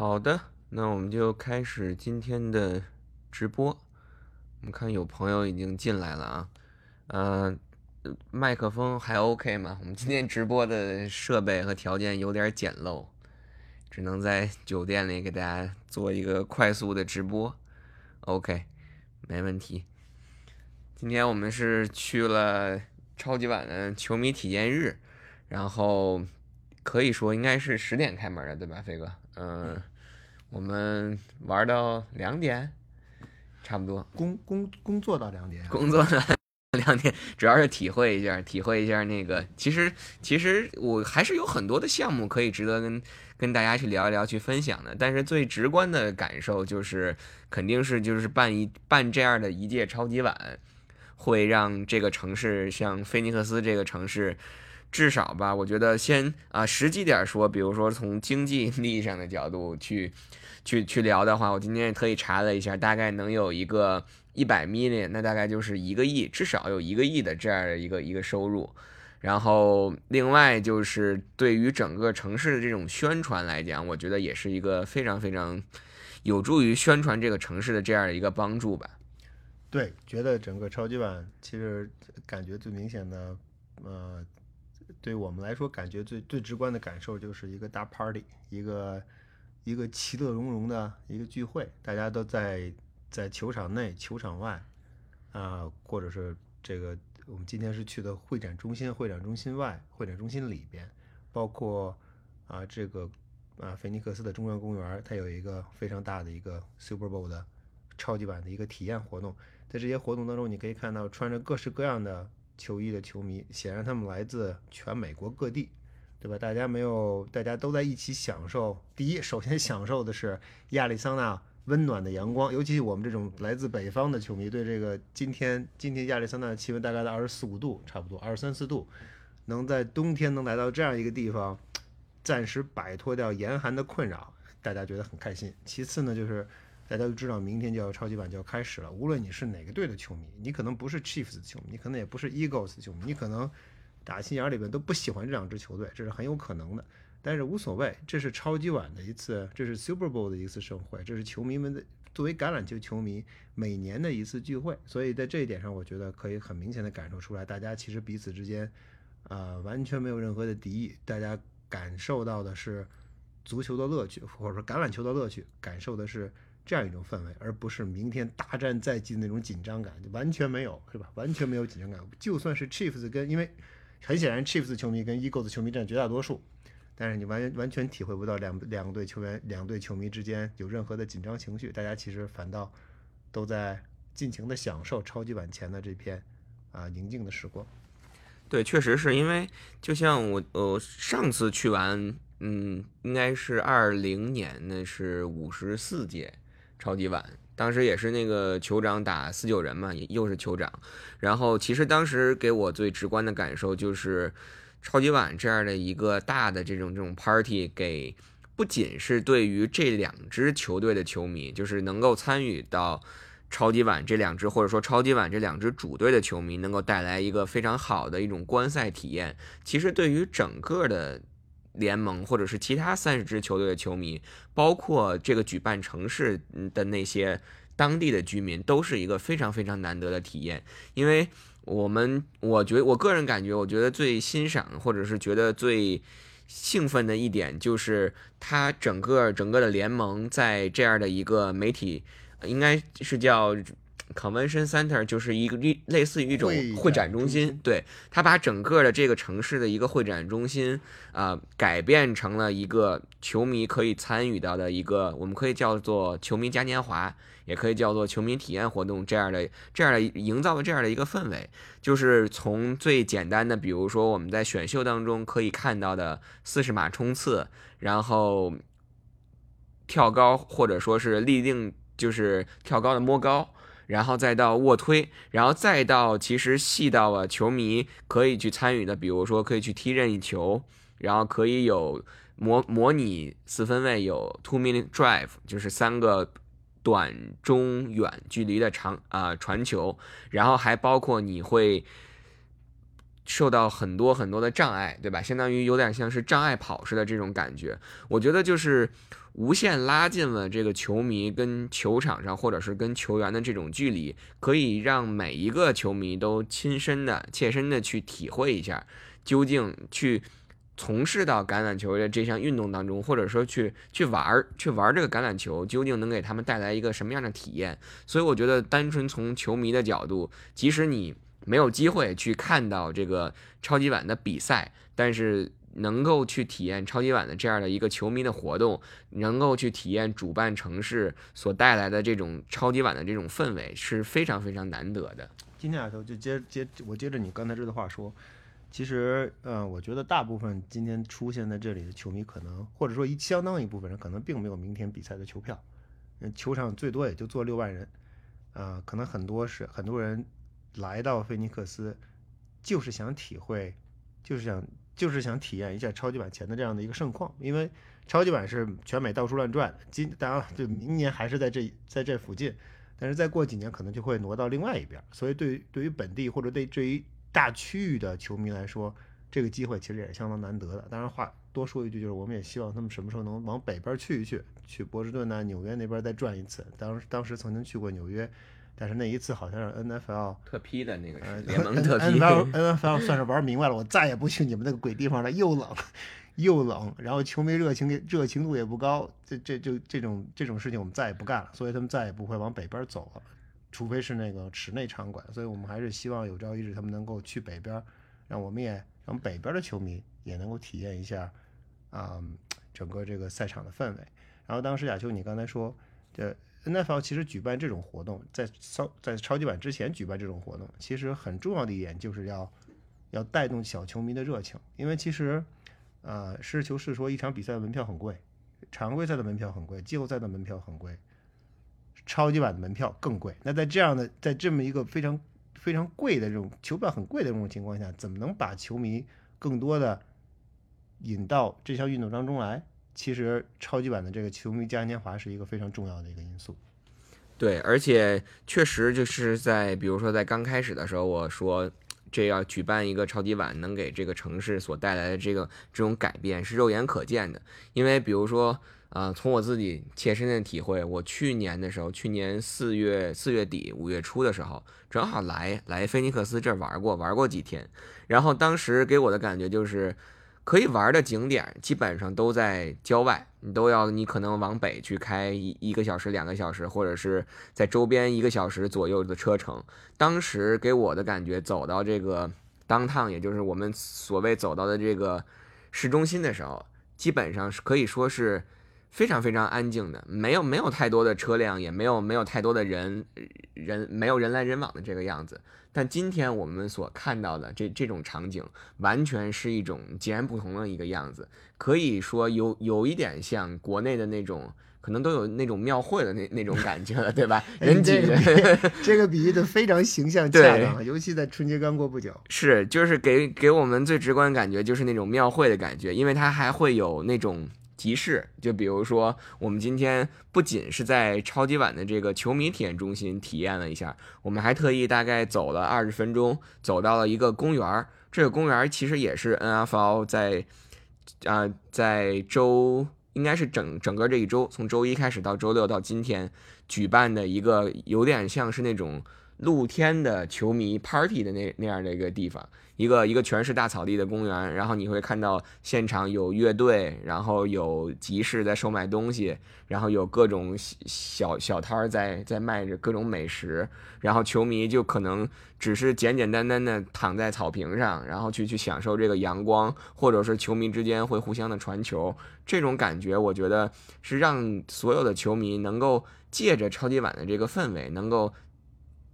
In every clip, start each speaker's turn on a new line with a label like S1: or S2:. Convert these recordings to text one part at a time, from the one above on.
S1: 好的，那我们就开始今天的直播。我们看有朋友已经进来了啊，呃，麦克风还 OK 吗？我们今天直播的设备和条件有点简陋，只能在酒店里给大家做一个快速的直播。OK，没问题。今天我们是去了超级碗的球迷体验日，然后可以说应该是十点开门的，对吧，飞哥？嗯，我们玩到两点，差不多。
S2: 工工工作到两点，
S1: 工作到两点，主要是体会一下，体会一下那个。其实，其实我还是有很多的项目可以值得跟跟大家去聊一聊、去分享的。但是最直观的感受就是，肯定是就是办一办这样的一届超级碗，会让这个城市，像菲尼克斯这个城市。至少吧，我觉得先啊，实际点说，比如说从经济 利益上的角度去，去去聊的话，我今天也特意查了一下，大概能有一个一百 million，那大概就是一个亿，至少有一个亿的这样的一个一个收入。然后另外就是对于整个城市的这种宣传来讲，我觉得也是一个非常非常有助于宣传这个城市的这样一个帮助吧。
S2: 对，觉得整个超级碗其实感觉最明显的，呃。对我们来说，感觉最最直观的感受就是一个大 party，一个一个其乐融融的一个聚会，大家都在在球场内、球场外，啊，或者是这个我们今天是去的会展中心、会展中心外、会展中心里边，包括啊这个啊菲尼克斯的中央公园，它有一个非常大的一个 Super Bowl 的超级版的一个体验活动，在这些活动当中，你可以看到穿着各式各样的。球衣的球迷，显然他们来自全美国各地，对吧？大家没有，大家都在一起享受。第一，首先享受的是亚利桑那温暖的阳光，尤其我们这种来自北方的球迷，对这个今天今天亚利桑那的气温大概在二十四五度，差不多二十三四度，能在冬天能来到这样一个地方，暂时摆脱掉严寒的困扰，大家觉得很开心。其次呢，就是。大家都知道，明天就要超级碗就要开始了。无论你是哪个队的球迷，你可能不是 Chiefs 的球迷，你可能也不是 Eagles 的球迷，你可能打心眼里边都不喜欢这两支球队，这是很有可能的。但是无所谓，这是超级碗的一次，这是 Super Bowl 的一次盛会，这是球迷们的作为橄榄球球迷每年的一次聚会。所以在这一点上，我觉得可以很明显的感受出来，大家其实彼此之间、呃、完全没有任何的敌意，大家感受到的是足球的乐趣，或者说橄榄球的乐趣，感受的是。这样一种氛围，而不是明天大战在即的那种紧张感，就完全没有，是吧？完全没有紧张感。就算是 Chiefs 跟，因为很显然 Chiefs 球迷跟 Eagles 球迷占绝大多数，但是你完完全体会不到两两队球员、两队球迷之间有任何的紧张情绪，大家其实反倒都在尽情的享受超级碗前的这片啊宁静的时光。
S1: 对，确实是因为就像我呃上次去完，嗯，应该是二零年，那是五十四届。超级碗，当时也是那个酋长打四九人嘛，又是酋长。然后其实当时给我最直观的感受就是，超级碗这样的一个大的这种这种 party，给不仅是对于这两支球队的球迷，就是能够参与到超级碗这两支或者说超级碗这两支主队的球迷，能够带来一个非常好的一种观赛体验。其实对于整个的。联盟或者是其他三十支球队的球迷，包括这个举办城市的那些当地的居民，都是一个非常非常难得的体验。因为我们，我觉我个人感觉，我觉得最欣赏或者是觉得最兴奋的一点，就是它整个整个的联盟在这样的一个媒体，应该是叫。Convention Center 就是一个类似于一种会展中心，对，它把整个的这个城市的一个会展中心啊、呃，改变成了一个球迷可以参与到的一个，我们可以叫做球迷嘉年华，也可以叫做球迷体验活动这样的这样的营造的这样的一个氛围，就是从最简单的，比如说我们在选秀当中可以看到的四十码冲刺，然后跳高或者说是立定就是跳高的摸高。然后再到卧推，然后再到其实细到了球迷可以去参与的，比如说可以去踢任意球，然后可以有模模拟四分卫有 two minute drive，就是三个短、中、远距离的长啊、传球，然后还包括你会受到很多很多的障碍，对吧？相当于有点像是障碍跑似的这种感觉。我觉得就是无限拉近了这个球迷跟球场上或者是跟球员的这种距离，可以让每一个球迷都亲身的、切身的去体会一下，究竟去从事到橄榄球的这项运动当中，或者说去去玩儿、去玩这个橄榄球，究竟能给他们带来一个什么样的体验？所以我觉得，单纯从球迷的角度，即使你没有机会去看到这个超级碗的比赛，但是。能够去体验超级碗的这样的一个球迷的活动，能够去体验主办城市所带来的这种超级碗的这种氛围，是非常非常难得的。
S2: 今天啊，就接接我接着你刚才这的话说，其实，嗯，我觉得大部分今天出现在这里的球迷，可能或者说一相当一部分人，可能并没有明天比赛的球票。球场最多也就坐六万人，啊，可能很多是很多人来到菲尼克斯，就是想体会，就是想。就是想体验一下超级碗前的这样的一个盛况，因为超级碗是全美到处乱转。今当然了，就明年还是在这在这附近，但是再过几年可能就会挪到另外一边。所以对于对于本地或者对这一大区域的球迷来说，这个机会其实也是相当难得的。当然话多说一句，就是我们也希望他们什么时候能往北边去一去，去波士顿呐、纽约那边再转一次。当当时曾经去过纽约。但是那一次好像是 N F L
S1: 特批的那个联盟特批
S2: ，N F L N F L 算是玩明白了，我再也不去你们那个鬼地方了，又冷又冷，然后球迷热情热情度也不高，这这就这种这种事情我们再也不干了，所以他们再也不会往北边走了，除非是那个室内场馆，所以我们还是希望有朝一日他们能够去北边，让我们也让北边的球迷也能够体验一下啊整个这个赛场的氛围。然后当时亚秋你刚才说这。NFL 其实举办这种活动，在超在超级碗之前举办这种活动，其实很重要的一点就是要要带动小球迷的热情，因为其实，呃，实事求是说，一场比赛的门票很贵，常规赛的门票很贵，季后赛的门票很贵，超级碗的门票更贵。那在这样的在这么一个非常非常贵的这种球票很贵的这种情况下，怎么能把球迷更多的引到这项运动当中来？其实超级碗的这个球迷嘉年华是一个非常重要的一个因素，
S1: 对，而且确实就是在比如说在刚开始的时候，我说这要举办一个超级碗，能给这个城市所带来的这个这种改变是肉眼可见的。因为比如说啊，从我自己切身的体会，我去年的时候，去年四月四月底五月初的时候，正好来来菲尼克斯这儿玩过玩过几天，然后当时给我的感觉就是。可以玩的景点基本上都在郊外，你都要你可能往北去开一一个小时、两个小时，或者是在周边一个小时左右的车程。当时给我的感觉，走到这个当趟，也就是我们所谓走到的这个市中心的时候，基本上是可以说是非常非常安静的，没有没有太多的车辆，也没有没有太多的人人没有人来人往的这个样子。但今天我们所看到的这这种场景，完全是一种截然不同的一个样子，可以说有有一点像国内的那种，可能都有那种庙会的那那种感觉了，对吧？人挤人，
S2: 这个比喻的非常形象恰当，尤其在春节刚过不久。
S1: 是，就是给给我们最直观感觉就是那种庙会的感觉，因为它还会有那种。集市，就比如说，我们今天不仅是在超级碗的这个球迷体验中心体验了一下，我们还特意大概走了二十分钟，走到了一个公园儿。这个公园其实也是 NFL 在啊，在周应该是整整个这一周，从周一开始到周六到今天举办的一个有点像是那种露天的球迷 party 的那那样的一个地方。一个一个全是大草地的公园，然后你会看到现场有乐队，然后有集市在售卖东西，然后有各种小小摊儿在在卖着各种美食，然后球迷就可能只是简简单单的躺在草坪上，然后去去享受这个阳光，或者是球迷之间会互相的传球，这种感觉我觉得是让所有的球迷能够借着超级碗的这个氛围能够。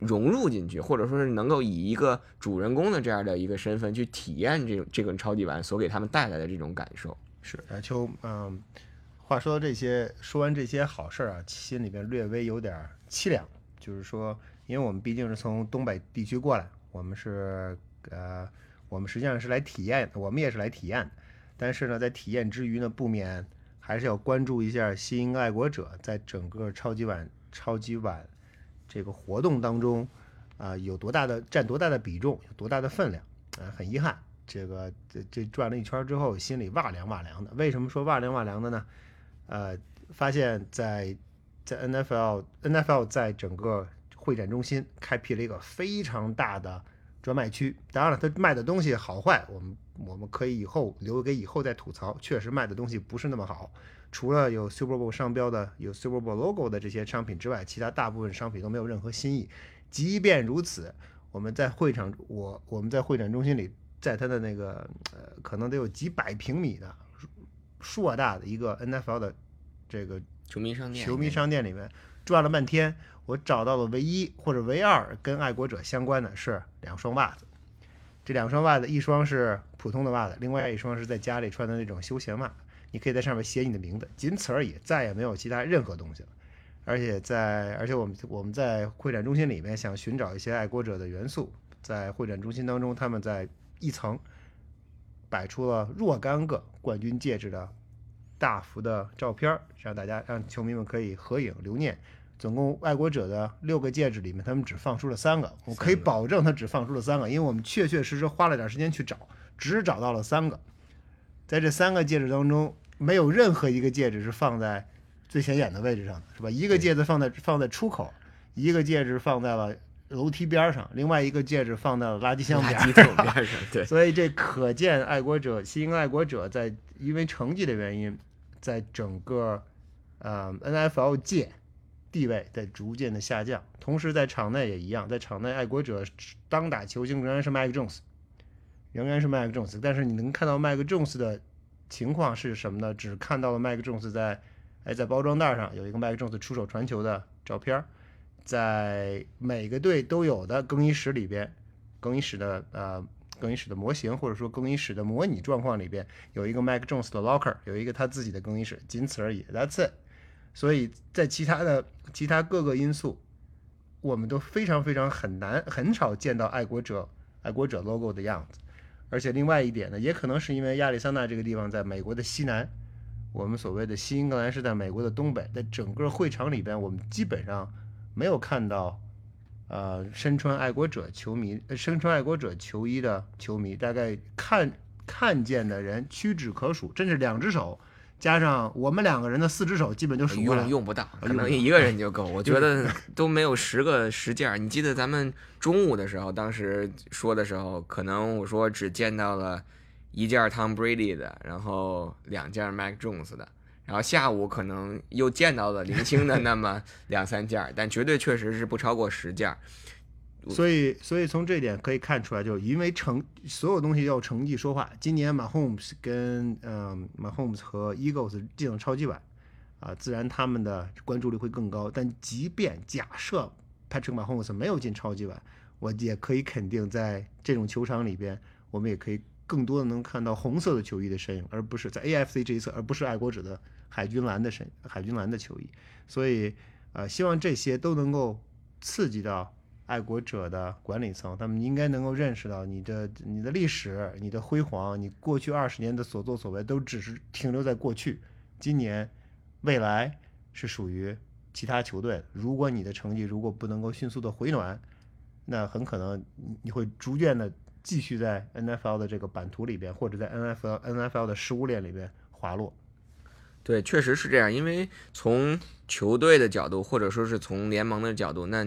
S1: 融入进去，或者说是能够以一个主人公的这样的一个身份去体验这种这个超级碗所给他们带来的这种感受。
S2: 是阿秋，嗯，话说到这些，说完这些好事儿啊，心里边略微有点凄凉。就是说，因为我们毕竟是从东北地区过来，我们是呃，我们实际上是来体验，我们也是来体验。但是呢，在体验之余呢，不免还是要关注一下新爱国者在整个超级碗超级碗。这个活动当中，啊，有多大的占多大的比重，有多大的分量，啊，很遗憾，这个这这转了一圈之后，心里哇凉哇凉的。为什么说哇凉哇凉的呢？呃，发现在在 NFL NFL 在整个会展中心开辟了一个非常大的专卖区。当然了，它卖的东西好坏，我们我们可以以后留给以后再吐槽。确实卖的东西不是那么好，除了有 Super Bowl 商标的、有 Super Bowl logo 的这些商品之外，其他大部分商品都没有任何新意。即便如此，我们在会场，我我们在会展中心里，在它的那个呃，可能得有几百平米的硕大的一个 NFL 的这个
S1: 球迷商店，
S2: 球迷商店里面转了半天，我找到了唯一或者唯二跟爱国者相关的是两双袜子。这两双袜子，一双是普通的袜子，另外一双是在家里穿的那种休闲袜。你可以在上面写你的名字，仅此而已，再也没有其他任何东西了。而且在，而且我们我们在会展中心里面想寻找一些爱国者的元素，在会展中心当中，他们在一层摆出了若干个冠军戒指的大幅的照片，让大家让球迷们可以合影留念。总共爱国者的六个戒指里面，他们只放出了三个。我可以保证他只放出了三个，因为我们确确实实花了点时间去找，只找到了三个。在这三个戒指当中，没有任何一个戒指是放在最显眼的位置上的，是吧？一个戒指放在放在出口，一个戒指放在了楼梯边上，另外一个戒指放在了垃圾箱边
S1: 垃圾桶边上，对，
S2: 所以这可见爱国者新英爱国者在因为成绩的原因，在整个呃 NFL 界地位在逐渐的下降。同时在场内也一样，在场内爱国者当打球星仍然是 Mike Jones，仍然是 Mike Jones。但是你能看到 Mike Jones 的情况是什么呢？只看到了 Mike Jones 在哎在包装袋上有一个 Mike Jones 出手传球的照片，在每个队都有的更衣室里边，更衣室的呃更衣室的模型或者说更衣室的模拟状况里边有一个 Mac Jones 的 locker，有一个他自己的更衣室，仅此而已，That's it。所以在其他的其他各个因素，我们都非常非常很难很少见到爱国者爱国者 logo 的样子。而且另外一点呢，也可能是因为亚利桑那这个地方在美国的西南，我们所谓的西英格兰是在美国的东北，在整个会场里边，我们基本上没有看到，呃，身穿爱国者球迷、呃身穿爱国者球衣的球迷，大概看看见的人屈指可数，真是两只手加上我们两个人的四只手，基本就数过来
S1: 用。用不到，可能一个人就够。我觉得都没有十个十件儿。你记得咱们中午的时候，当时说的时候，可能我说只见到了一件 Tom Brady 的，然后两件 Mac Jones 的，然后下午可能又见到了零星的那么两三件儿，但绝对确实是不超过十件儿。
S2: 所以，所以从这一点可以看出来，就因为成所有东西要成绩说话。今年马 homes 跟嗯马 homes 和 Eagles 进了超级碗，啊，自然他们的关注率会更高。但即便假设 Patrick Mahomes 没有进超级碗，我也可以肯定，在这种球场里边，我们也可以更多的能看到红色的球衣的身影，而不是在 AFC 这一侧，而不是爱国者的海军蓝的身海军蓝的球衣。所以，呃，希望这些都能够刺激到。爱国者的管理层，他们应该能够认识到你的你的历史、你的辉煌、你过去二十年的所作所为都只是停留在过去。今年、未来是属于其他球队。如果你的成绩如果不能够迅速的回暖，那很可能你会逐渐的继续在 NFL 的这个版图里边，或者在 NFL NFL 的食物链里边滑落。
S1: 对，确实是这样。因为从球队的角度，或者说是从联盟的角度，那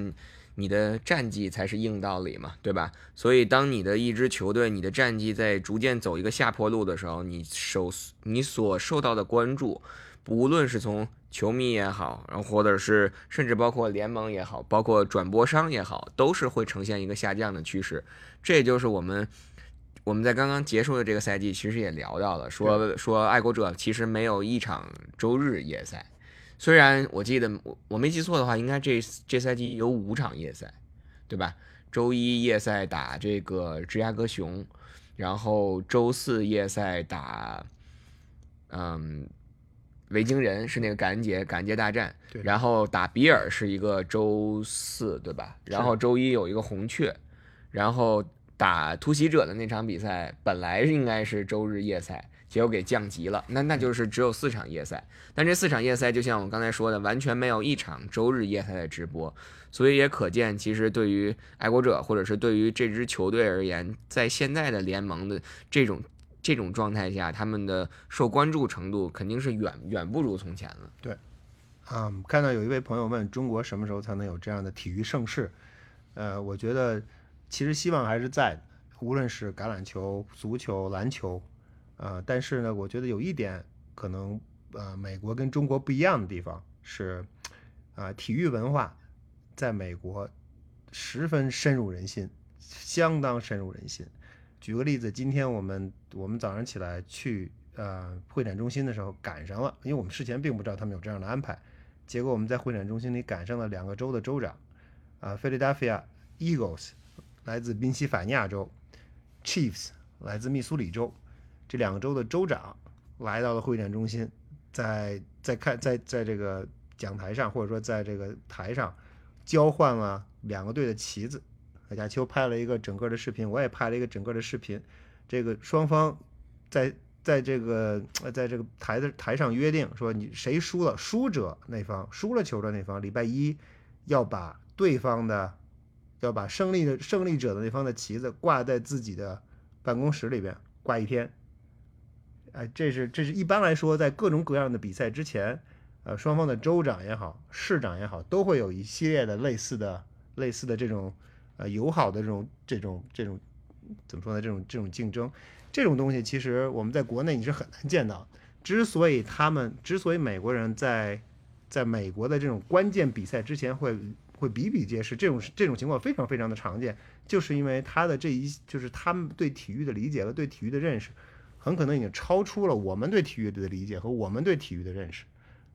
S1: 你的战绩才是硬道理嘛，对吧？所以，当你的一支球队，你的战绩在逐渐走一个下坡路的时候，你受你所受到的关注，无论是从球迷也好，然后或者是甚至包括联盟也好，包括转播商也好，都是会呈现一个下降的趋势。这也就是我们我们在刚刚结束的这个赛季，其实也聊到了，说说爱国者其实没有一场周日夜赛。虽然我记得我我没记错的话，应该这这赛季有五场夜赛，对吧？周一夜赛打这个芝加哥熊，然后周四夜赛打，嗯，维京人是那个感恩节感恩节大战，然后打比尔是一个周四，对吧？然后周一有一个红雀，然后打突袭者的那场比赛本来应该是周日夜赛，结果给降级了，那那就是只有四场夜赛。但这四场夜赛就像我刚才说的，完全没有一场周日夜赛的直播，所以也可见，其实对于爱国者或者是对于这支球队而言，在现在的联盟的这种这种状态下，他们的受关注程度肯定是远远不如从前了。
S2: 对啊、看到有一位朋友问中国什么时候才能有这样的体育盛世？呃，我觉得其实希望还是在，无论是橄榄球、足球、篮球，呃，但是呢，我觉得有一点可能呃，美国跟中国不一样的地方是，啊、体育文化在美国十分深入人心，相当深入人心。举个例子，今天我们我们早上起来去呃会展中心的时候赶上了，因为我们事前并不知道他们有这样的安排，结果我们在会展中心里赶上了两个州的州长，啊、菲 Philadelphia Eagles 来自宾夕法尼亚州，Chiefs 来自密苏里州，这两个州的州长来到了会展中心，在在看在在这个讲台上或者说在这个台上交换了两个队的旗子。亚秋拍了一个整个的视频，我也拍了一个整个的视频。这个双方在在这个呃在这个台的台上约定说，你谁输了，输者那方输了球的那方，礼拜一要把对方的要把胜利的胜利者的那方的旗子挂在自己的办公室里边挂一天。哎，这是这是一般来说，在各种各样的比赛之前，呃，双方的州长也好，市长也好，都会有一系列的类似的类似的这种呃友好的这种这种这种怎么说呢？这种这种竞争，这种东西其实我们在国内你是很难见到。之所以他们，之所以美国人在在美国的这种关键比赛之前会会比比皆是，这种这种情况非常非常的常见，就是因为他的这一就是他们对体育的理解和对体育的认识，很可能已经超出了我们对体育的理解和我们对体育的认识。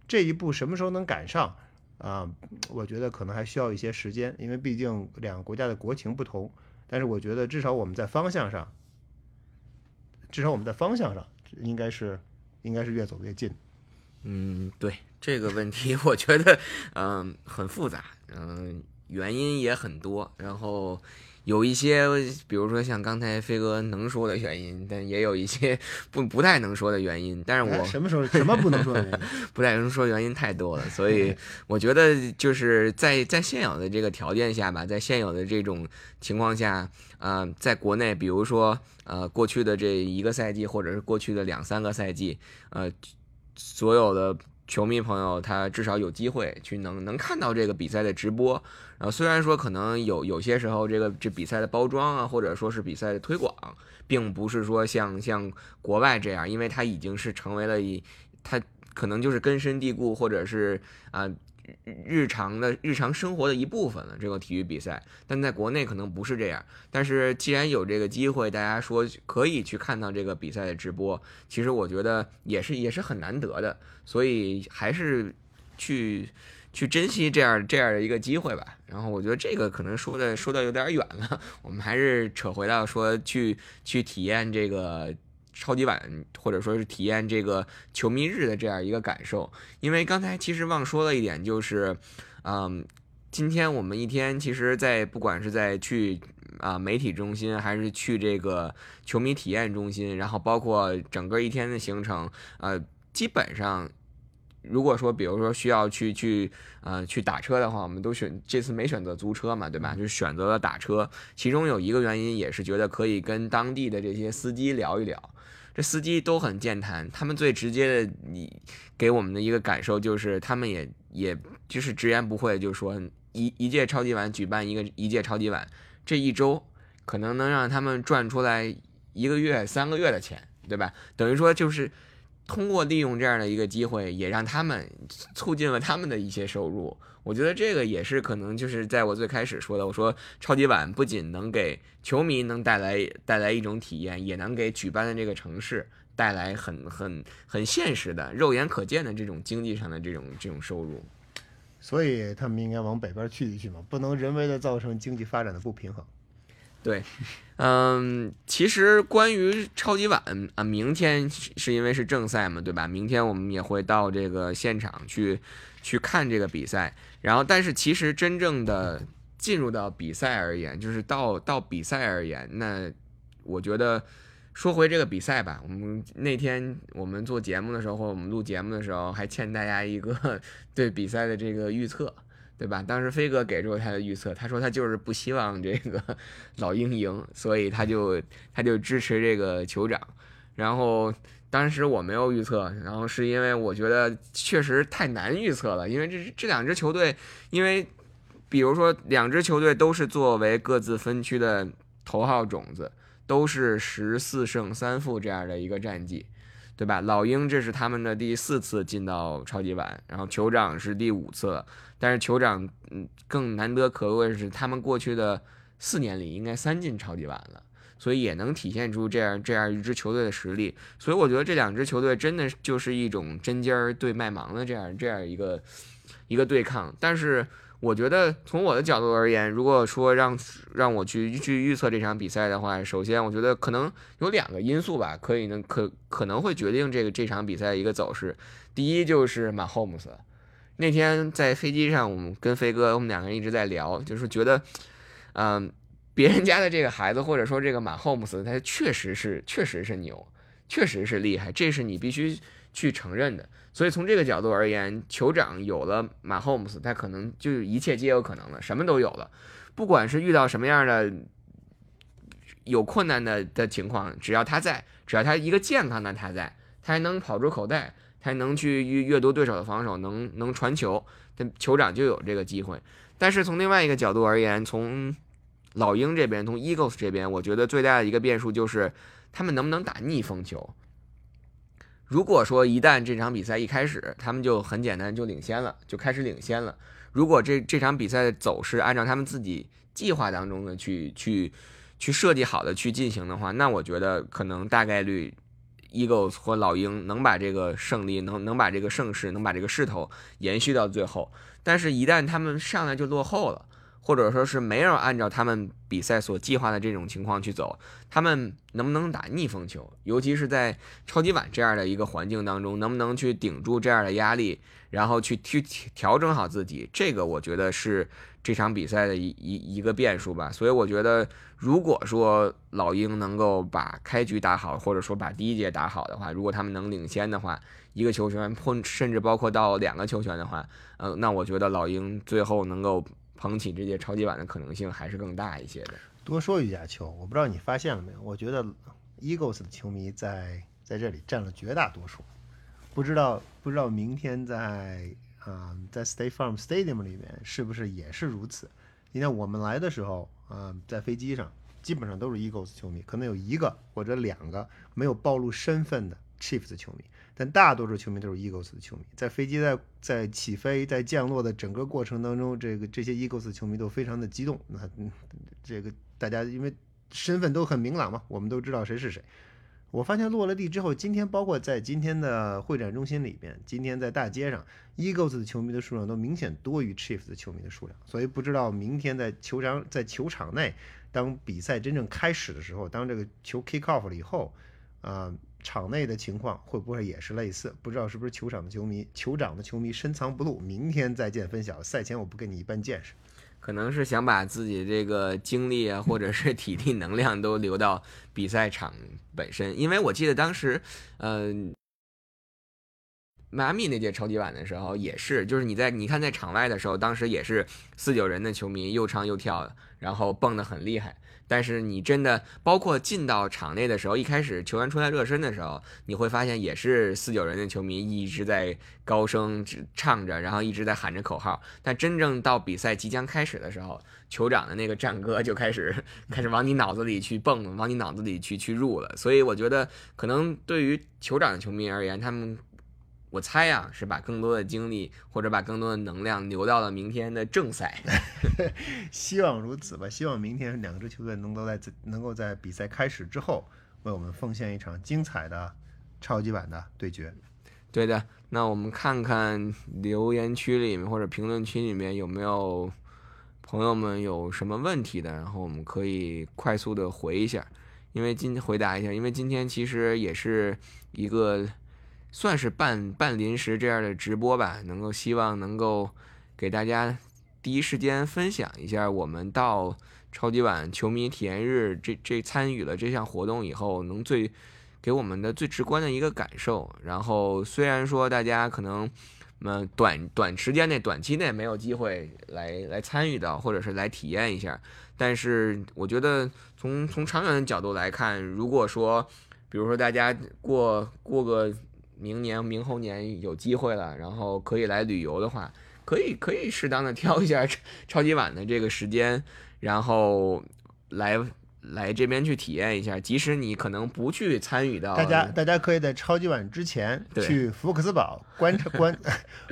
S2: 这一步什么时候能赶上啊、我觉得可能还需要一些时间，因为毕竟两个国家的国情不同。但是我觉得至少我们在方向上，至少我们在方向上应该是应该是越走越近。
S1: 嗯，对这个问题，我觉得嗯、很复杂，嗯、原因也很多，然后有一些，比如说像刚才飞哥能说的原因，但也有一些 不不太能说的原因，但是我
S2: 哎什么时候什么不能说的原因？
S1: 不太能说原因太多了，所以我觉得就是在在现有的这个条件下吧，在现有的这种情况下，呃，在国内，比如说呃过去的这一个赛季，或者是过去的两三个赛季，呃，所有的球迷朋友他至少有机会去能能看到这个比赛的直播。然后虽然说可能有有些时候这个这比赛的包装啊，或者说是比赛的推广，并不是说像像国外这样，因为它已经是成为了一它可能就是根深蒂固，或者是啊、日常的日常生活的一部分了。这个体育比赛，但在国内可能不是这样。但是既然有这个机会，大家说可以去看到这个比赛的直播，其实我觉得也是也是很难得的，所以还是去。去珍惜这样这样的一个机会吧。然后我觉得这个可能说的说的有点远了，我们还是扯回到说去去体验这个超级碗，或者说是体验这个球迷日的这样一个感受。因为刚才其实忘说了一点，就是，嗯，今天我们一天其实，在不管是在去啊、媒体中心，还是去这个球迷体验中心，然后包括整个一天的行程，呃，基本上。如果说，比如说需要去去呃去打车的话，我们都选这次没选择租车嘛，对吧？就选择了打车。其中有一个原因也是觉得可以跟当地的这些司机聊一聊，这司机都很健谈，他们最直接的你给我们的一个感受就是，他们也也就是直言不讳，就是说一一届超级碗举办一个一届超级碗，这一周可能能让他们赚出来一个月三个月的钱，对吧？等于说就是。通过利用这样的一个机会，也让他们促进了他们的一些收入。我觉得这个也是可能就是在我最开始说的，我说超级碗不仅能给球迷能带来带来一种体验，也能给举办的这个城市带来很很很现实的、肉眼可见的这种经济上的这种这种收入。
S2: 所以他们应该往北边去一去嘛，不能人为的造成经济发展的不平衡。
S1: 对，嗯，其实关于超级碗啊，明天是是因为是正赛嘛，对吧？明天我们也会到这个现场去去看这个比赛。然后，但是其实真正的进入到比赛而言，就是到到比赛而言，那我觉得说回这个比赛吧，我们那天我们做节目的时候，或者我们录节目的时候，还欠大家一个 对比赛的这个预测。对吧？当时飞哥给出他的预测，他说他就是不希望这个 老鹰赢，所以他就他就支持这个酋长。然后当时我没有预测，然后是因为我觉得确实太难预测了，因为这这两支球队，因为比如说两支球队都是作为各自分区的头号种子，都是十四胜三负这样的一个战绩。对吧？老鹰这是他们的第四次进到超级碗，然后酋长是第五次了，但是酋长嗯更难得可贵的是，他们过去的四年里应该三进超级碗了，所以也能体现出这样这样一支球队的实力。所以我觉得这两支球队真的就是一种针尖儿对麦芒的这样这样一个一个对抗，但是。我觉得从我的角度而言，如果说让让我去去预测这场比赛的话，首先我觉得可能有两个因素吧，可以能可可能会决定这个这场比赛一个走势。第一就是马霍姆斯，那天在飞机上，我们跟飞哥我们两个人一直在聊，就是觉得，嗯，别人家的这个孩子或者说这个马霍姆斯，他确实是确实是牛，确实是厉害，这是你必须去承认的。所以从这个角度而言，酋长有了马霍姆斯，他可能就一切皆有可能了，什么都有了。不管是遇到什么样的有困难的的情况，只要他在，只要他一个健康的他在，他还能跑出口袋，他还能去阅阅读对手的防守，能能传球，他酋长就有这个机会。但是从另外一个角度而言，从老鹰这边，从 Eagles 这边，我觉得最大的一个变数就是他们能不能打逆风球。如果说一旦这场比赛一开始，他们就很简单就领先了，就开始领先了。如果这这场比赛的走势按照他们自己计划当中的去去去设计好的去进行的话，那我觉得可能大概率，Eagles 或老鹰能把这个胜利能能把这个盛世能把这个势头延续到最后。但是，一旦他们上来就落后了。或者说是没有按照他们比赛所计划的这种情况去走，他们能不能打逆风球？尤其是在超级碗这样的一个环境当中，能不能去顶住这样的压力，然后去去调整好自己？这个我觉得是这场比赛的一一一个变数吧。所以我觉得，如果说老鹰能够把开局打好，或者说把第一节打好的话，如果他们能领先的话，一个球权，甚至包括到两个球权的话，呃，那我觉得老鹰最后能够。捧起这届超级碗的可能性还是更大一些的。
S2: 多说一句，亚秋，我不知道你发现了没有？我觉得 Eagles 的球迷在在这里占了绝大多数。不知道不知道明天在啊在 State Farm Stadium 里面是不是也是如此？今天我们来的时候啊，在飞机上基本上都是 Eagles 球迷，可能有一个或者两个没有暴露身份的 Chiefs 球迷。但大多数球迷都是 Eagles 的球迷，在飞机在在起飞在降落的整个过程当中，这个这些 Eagles 球迷都非常的激动。那这个大家因为身份都很明朗嘛，我们都知道谁是谁。我发现落了地之后，今天包括在今天的会展中心里边，今天在大街上，Eagles 的球迷的数量都明显多于 Chiefs 的球迷的数量。所以不知道明天在球场在球场内，当比赛真正开始的时候，当这个球 kick off 了以后，啊。场内的情况会不会也是类似？不知道是不是球场的球迷、球场的球迷深藏不露。明天再见分晓。赛前我不跟你一般见识，
S1: 可能是想把自己这个精力啊，或者是体力能量都留到比赛场本身。因为我记得当时，嗯，迈阿密那届超级碗的时候也是，就是你在你看在场外的时候，当时也是四九人的球迷又唱又跳，然后蹦得很厉害。但是你真的包括进到场内的时候，一开始球员出来热身的时候，你会发现也是四九人的球迷一直在高声唱着，然后一直在喊着口号。但真正到比赛即将开始的时候，酋长的那个战歌就开始开始往你脑子里去蹦，往你脑子里去去入了。所以我觉得，可能对于酋长的球迷而言，他们。我猜啊，是把更多的精力或者把更多的能量留到了明天的正赛。
S2: 希望如此吧。希望明天两支球队能够在能够在比赛开始之后，为我们奉献一场精彩的超级版的对决。
S1: 对的，那我们看看留言区里面或者评论区里面有没有朋友们有什么问题的，然后我们可以快速的回一下，因为今回答一下，因为今天其实也是一个。算是半半临时这样的直播吧，能够希望能够给大家第一时间分享一下我们到超级碗球迷体验日这这参与了这项活动以后，能最给我们的最直观的一个感受。然后虽然说大家可能嗯短短时间内短期内没有机会来来参与到或者是来体验一下，但是我觉得从从长远的角度来看，如果说比如说大家过过个明年、明后年有机会了，然后可以来旅游的话，可以可以适当的挑一下超超级碗的这个时间，然后来来这边去体验一下。即使你可能不去参与到，
S2: 大家大家可以在超级碗之前
S1: 对
S2: 去福克斯堡观察 关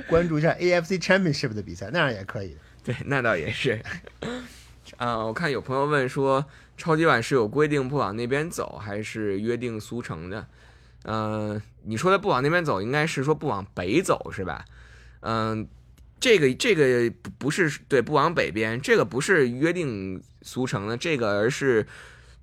S2: 关注一下 AFC Championship 的比赛，那样也可以。
S1: 对，那倒也是。啊、我看有朋友问说，超级碗是有规定不往那边走，还是约定俗成的？嗯、你说的不往那边走，应该是说不往北走，是吧？嗯、这个这个不是对不往北边，这个不是约定俗成的，这个而是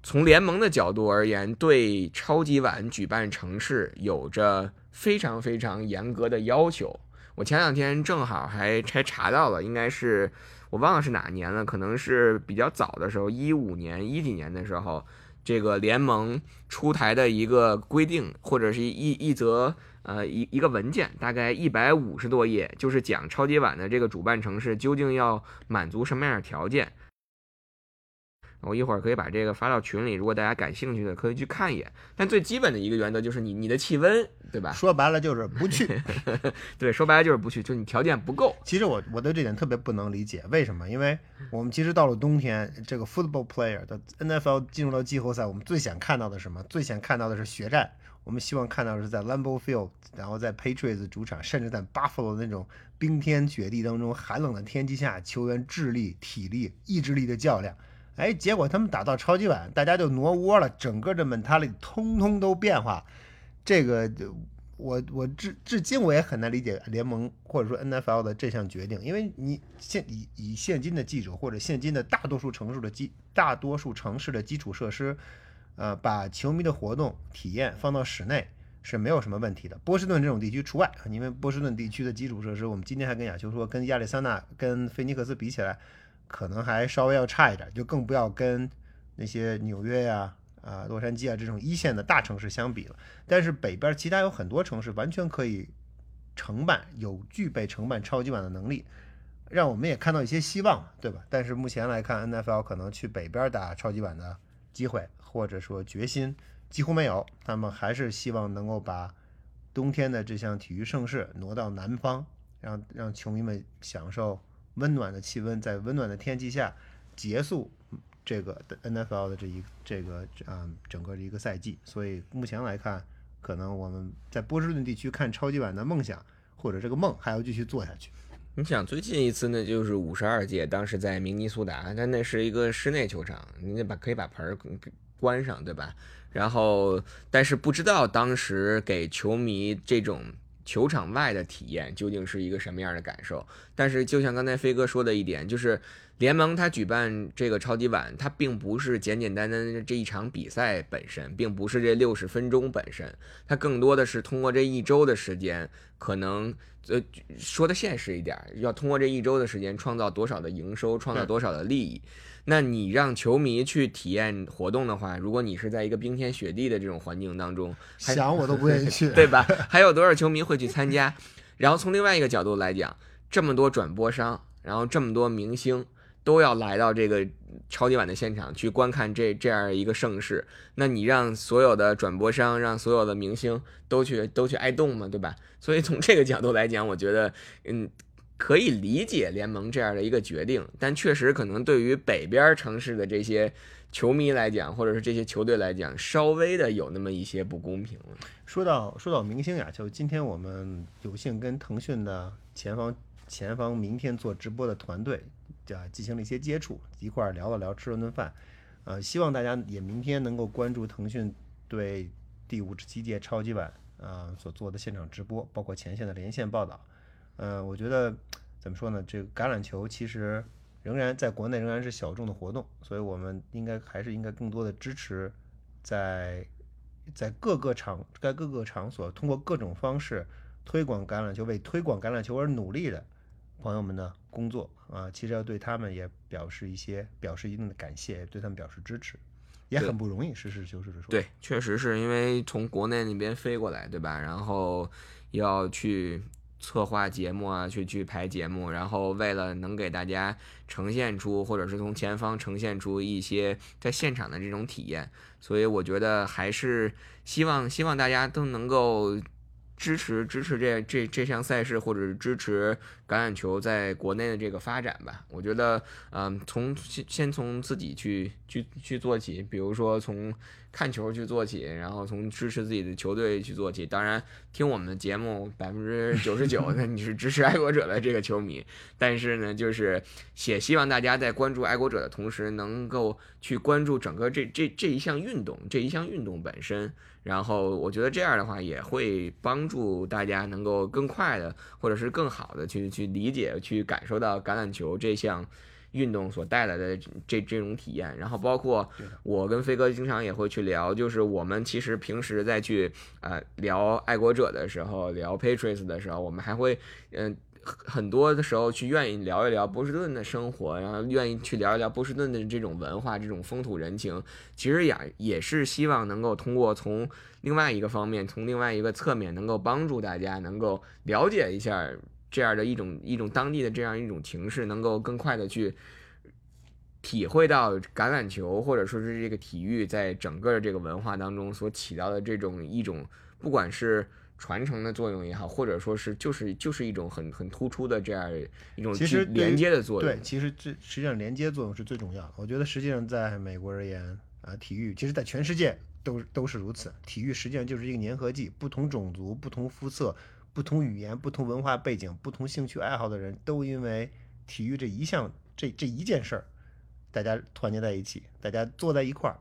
S1: 从联盟的角度而言，对超级碗举办城市有着非常非常严格的要求。我前两天正好还还查到了，应该是我忘了是哪年了，可能是比较早的时候，一五年一几年的时候，这个联盟出台的一个规定，或者是一一则呃一一个文件，大概一百五十多页，就是讲超级碗的这个主办城市究竟要满足什么样的条件。我一会儿可以把这个发到群里，如果大家感兴趣的可以去看一眼。但最基本的一个原则就是你你的气温，对吧？
S2: 说白了就是不去。
S1: 对，说白了就是不去，就你条件不够。
S2: 其实我我对这点特别不能理解，为什么？因为我们其实到了冬天，这个 football player 的 NFL 进入到季后赛，我们最想看到的是什么？最想看到的是血战。我们希望看到的是在 Lambeau Field，然后在 Patriots 主场，甚至在 Buffalo 那种冰天雪地当中，寒冷的天气下，球员智力、体力、意志力的较量。哎，结果他们打到超级碗，大家就挪窝了，整个的 mentality 通通都变化。这个我我至至今我也很难理解联盟或者说 NFL 的这项决定，因为你现以以现今的记者或者现今的大多数城市的基大多数城市的基础设施，呃，把球迷的活动体验放到室内是没有什么问题的。波士顿这种地区除外，因为波士顿地区的基础设施，我们今天还跟亚秋说，跟亚利桑那、跟菲尼克斯比起来，可能还稍微要差一点，就更不要跟那些纽约呀、啊、洛杉矶啊这种一线的大城市相比了。但是北边其他有很多城市完全可以承办，有具备承办超级碗的能力，让我们也看到一些希望，对吧？但是目前来看，NFL 可能去北边打超级碗的机会或者说决心几乎没有，他们还是希望能够把冬天的这项体育盛事挪到南方，让让球迷们享受温暖的气温，在温暖的天气下结束这个 NFL 的这一这个啊、整个的一个赛季。所以目前来看，可能我们在波士顿地区看超级碗的梦想或者这个梦还要继续做下去。
S1: 你想最近一次呢，就是五十二届，当时在明尼苏达，但那是一个室内球场，你得把可以把盆儿关上，对吧？然后，但是不知道当时给球迷这种球场外的体验究竟是一个什么样的感受。但是，就像刚才飞哥说的一点，就是联盟它举办这个超级碗，它并不是简简单单的这一场比赛本身，并不是这六十分钟本身，它更多的是通过这一周的时间，可能呃说的现实一点，要通过这一周的时间创造多少的营收，创造多少的利益。那你让球迷去体验活动的话，如果你是在一个冰天雪地的这种环境当中，
S2: 想我都不愿意去，
S1: 对吧？还有多少球迷会去参加？然后从另外一个角度来讲，这么多转播商，然后这么多明星都要来到这个超级碗的现场去观看这这样一个盛世，那你让所有的转播商，让所有的明星都去都去挨冻嘛，对吧？所以从这个角度来讲，我觉得，嗯。可以理解联盟这样的一个决定，但确实可能对于北边城市的这些球迷来讲，或者是这些球队来讲，稍微的有那么一些不公平了。
S2: 说到说到明星呀，就今天我们有幸跟腾讯的前方前方明天做直播的团队啊进行了一些接触，一块儿聊了聊，吃了顿饭。呃，希望大家也明天能够关注腾讯对第五十七届超级碗啊、呃所做的现场直播，包括前线的连线报道。呃，我觉得怎么说呢？这个橄榄球其实仍然在国内仍然是小众的活动，所以我们应该还是应该更多的支持在在各个场在各个场所通过各种方式推广橄榄球，为推广橄榄球而努力的朋友们的工作啊，其实要对他们也表示一些表示一定的感谢，也对他们表示支持，也很不容易。实事求是的说，
S1: 对，确实是因为从国内那边飞过来，对吧？然后要去策划节目啊，去去排节目，然后为了能给大家呈现出，或者是从前方呈现出一些在现场的这种体验，所以我觉得还是希望希望大家都能够。支持支持这这这项赛事，或者是支持橄榄球在国内的这个发展吧。我觉得，嗯，从先先从自己去去去做起，比如说从看球去做起，然后从支持自己的球队去做起。当然，听我们的节目，百分之九十九 的你是支持爱国者的这个球迷，但是呢，就是也希望大家在关注爱国者的同时，能够去关注整个这这这一项运动，这一项运动本身。然后我觉得这样的话也会帮助大家能够更快的，或者是更好的去去理解、去感受到橄榄球这项运动所带来的这这种体验。然后包括我跟飞哥经常也会去聊，就是我们其实平时在去呃聊爱国者的时候，聊 Patriots 的时候，我们还会嗯。很多的时候去愿意聊一聊波士顿的生活，然后愿意去聊一聊波士顿的这种文化、这种风土人情，其实也也是希望能够通过从另外一个方面，从另外一个侧面，能够帮助大家能够了解一下这样的一种一种当地的这样一种形式，能够更快的去体会到橄榄球或者说是这个体育在整个的这个文化当中所起到的这种一种，不管是。传承的作用也好，或者说是就是就是一种很很突出的这样一种
S2: 其实
S1: 连接的作
S2: 用。对，其实这实际上连接作用是最重要的。我觉得实际上在美国而言啊，体育其实在全世界都都是如此。体育实际上就是一个粘合剂，不同种族、不同肤色、不同语言、不同文化背景、不同兴趣爱好的人都因为体育这一项这这一件事儿，大家团结在一起，大家坐在一块儿，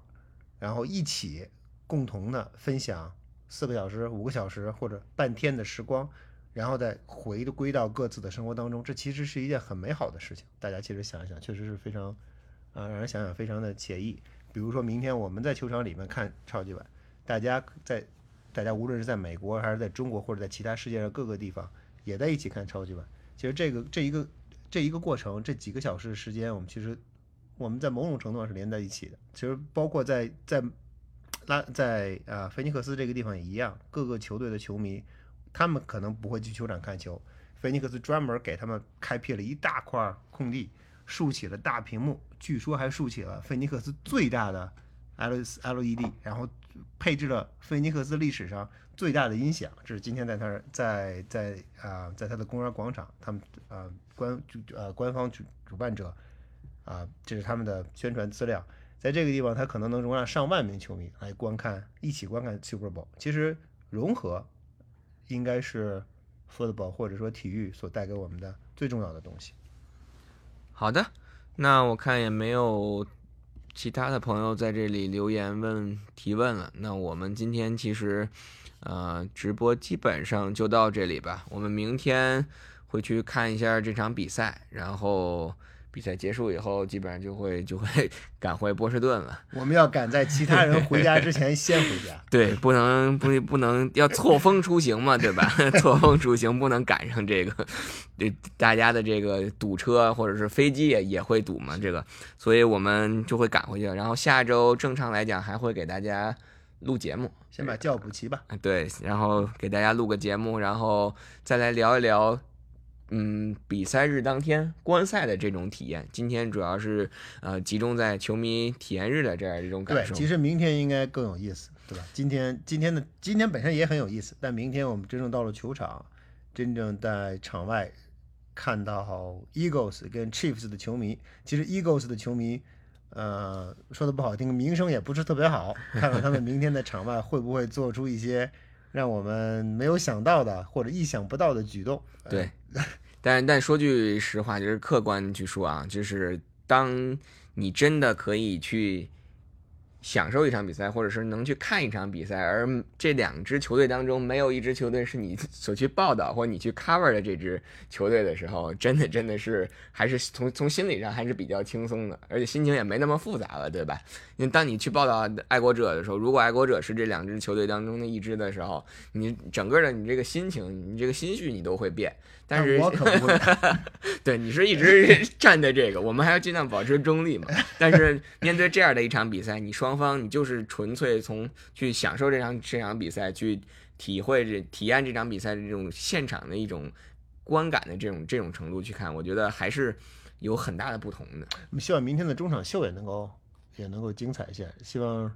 S2: 然后一起共同的分享。四个小时、五个小时或者半天的时光，然后再回归到各自的生活当中，这其实是一件很美好的事情。大家其实想一想，确实是非常，啊，让人想想非常的惬意。比如说明天我们在球场里面看超级碗，大家在，大家无论是在美国还是在中国或者在其他世界上各个地方，也在一起看超级碗。其实这个这一个这一个过程，这几个小时的时间，我们其实我们在某种程度上是连在一起的。其实包括在在。拉在啊，菲尼克斯这个地方也一样，各个球队的球迷，他们可能不会去球场看球，菲尼克斯专门给他们开辟了一大块空地，竖起了大屏幕，据说还竖起了菲尼克斯最大的 L LED，然后配置了菲尼克斯历史上最大的音响，这是今天在那儿在在啊，在他的公园广场，他们啊官就呃官方主主办者啊，这是他们的宣传资料。在这个地方，它可能能容纳上万名球迷来观看，一起观看 Super Bowl。其实融合应该是 football 或者说体育所带给我们的最重要的东西。
S1: 好的，那我看也没有其他的朋友在这里留言问提问了。那我们今天其实呃直播基本上就到这里吧。我们明天会去看一下这场比赛，然后。比赛结束以后，基本上就会就会 赶回波士顿了。
S2: 我们要赶在其他人回家之前先回家。
S1: 对，不能不不能要错峰出行嘛，对吧？错峰出行不能赶上这个，对大家的这个堵车或者是飞机也也会堵嘛，这个，所以我们就会赶回去。然后下周正常来讲还会给大家录节目，
S2: 先把觉补齐吧。
S1: 对，然后给大家录个节目，然后再来聊一聊。嗯，比赛日当天观赛的这种体验，今天主要是呃集中在球迷体验日的这样一种感
S2: 受。对，其实明天应该更有意思，对吧？今天今天的今天本身也很有意思，但明天我们真正到了球场，真正在场外看到 Eagles 跟 Chiefs 的球迷，其实 Eagles 的球迷，呃，说的不好听，名声也不是特别好。看看他们明天在场外会不会做出一些让我们没有想到的或者意想不到的举动。
S1: 对。但但说句实话，就是客观去说啊，就是当你真的可以去。享受一场比赛，或者是能去看一场比赛，而这两支球队当中没有一支球队是你所去报道或你去 cover 的这支球队的时候，真的真的是还是从从心理上还是比较轻松的，而且心情也没那么复杂了，对吧？因为当你去报道爱国者的时候，如果爱国者是这两支球队当中的一支的时候，你整个的你这个心情，你这个心绪你都会变。但是
S2: 我可不会，
S1: 对，你是一直 站在这个，我们还要尽量保持中立嘛。但是面对这样的一场比赛，你双方你就是纯粹从去享受这场这场比赛，去体会这体验这场比赛的这种现场的一种观感的这种这种程度去看，我觉得还是有很大的不同的。
S2: 我们希望明天的中场秀也能够也能够精彩一些，希望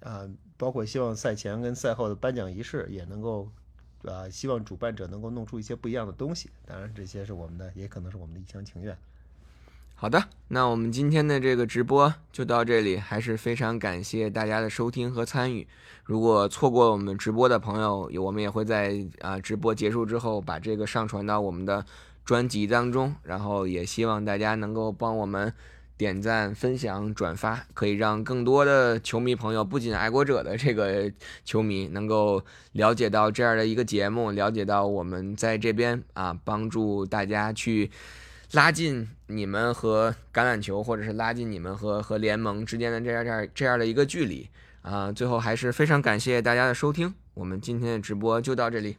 S2: 啊、包括希望赛前跟赛后的颁奖仪式也能够啊、希望主办者能够弄出一些不一样的东西。当然，这些是我们的，也可能是我们的一厢情愿。
S1: 好的，那我们今天的这个直播就到这里，还是非常感谢大家的收听和参与。如果错过我们直播的朋友，我们也会在啊、直播结束之后把这个上传到我们的专辑当中，然后也希望大家能够帮我们点赞、分享、转发，可以让更多的球迷朋友，不仅爱国者的这个球迷能够了解到这样的一个节目，了解到我们在这边啊帮助大家去。拉近你们和橄榄球，或者是拉近你们和和联盟之间的这样这样这样的一个距离啊、最后还是非常感谢大家的收听，我们今天的直播就到这里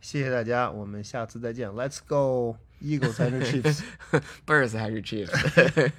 S2: 谢谢大家，我们下次再见。Let's go Eagles and Chiefs。
S1: ，Birds 还是 Chiefs。